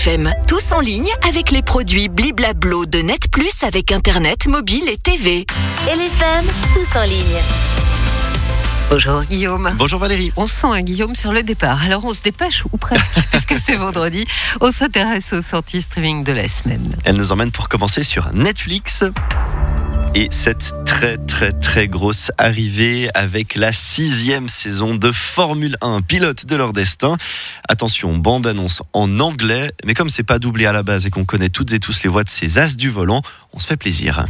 FM, tous en ligne avec les produits Bliblablo de Net Plus avec Internet, mobile et TV. LFM, tous en ligne. Bonjour Guillaume. Bonjour Valérie. On sent un Guillaume sur le départ. Alors on se dépêche, ou presque, puisque c'est vendredi. On s'intéresse aux sorties streaming de la semaine. Elle nous emmène pour commencer sur Netflix. Et cette très très très grosse arrivée avec la sixième saison de Formule 1, pilote de leur destin. Attention, bande annonce en anglais, mais comme c'est pas doublé à la base et qu'on connaît toutes et tous les voix de ces as du volant, on se fait plaisir.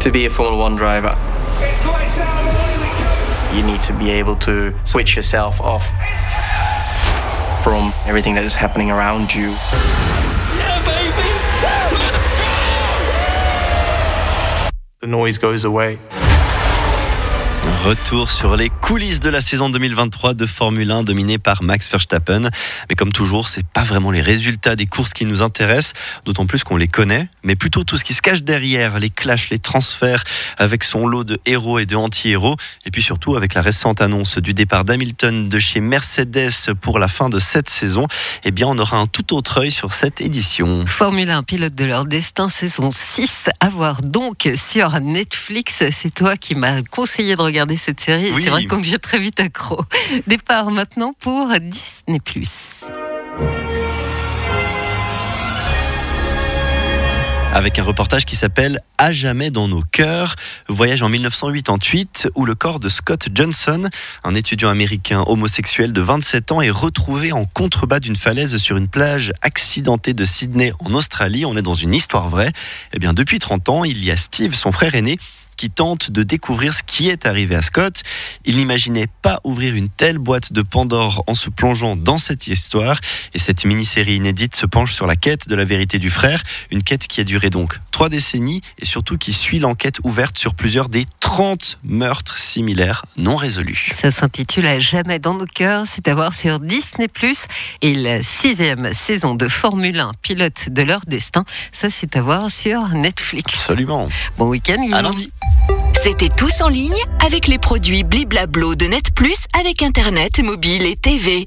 To be a Formula One driver, you need to be able to switch yourself off from everything that is happening around you. The noise goes away. Retour sur les coulisses de la saison 2023 de Formule 1 dominée par Max Verstappen. Mais comme toujours, c'est pas vraiment les résultats des courses qui nous intéressent, d'autant plus qu'on les connaît, mais plutôt tout ce qui se cache derrière, les clashs, les transferts, avec son lot de héros et de anti-héros, et puis surtout avec la récente annonce du départ d'Hamilton de chez Mercedes pour la fin de cette saison. Eh bien, on aura un tout autre œil sur cette édition. Formule 1, pilote de leur destin, saison 6, à voir donc sur Netflix. C'est toi qui m'as conseillé de regarder cette série. Oui. C'est vrai qu'on devient très vite accro. Départ maintenant pour Disney+. avec un reportage qui s'appelle À jamais dans nos cœurs. Voyage en 1988 où le corps de Scott Johnson, un étudiant américain homosexuel de 27 ans, est retrouvé en contrebas d'une falaise sur une plage accidentée de Sydney en Australie. On est dans une histoire vraie. Eh bien, depuis 30 ans, il y a Steve, son frère aîné, qui tente de découvrir ce qui est arrivé à Scott. Il n'imaginait pas ouvrir une telle boîte de Pandore en se plongeant dans cette histoire. Et cette mini-série inédite se penche sur la quête de la vérité du frère, une quête qui a duré donc trois décennies et surtout qui suit l'enquête ouverte sur plusieurs des 30 meurtres similaires non résolus. Ça s'intitule À jamais dans nos cœurs. C'est à voir sur Disney+. Et la sixième saison de Formule 1, pilote de leur destin, ça c'est à voir sur Netflix. Absolument. Bon week-end, À lundi. C'était tous en ligne avec les produits Bliblablo de Net Plus avec Internet, mobile et TV.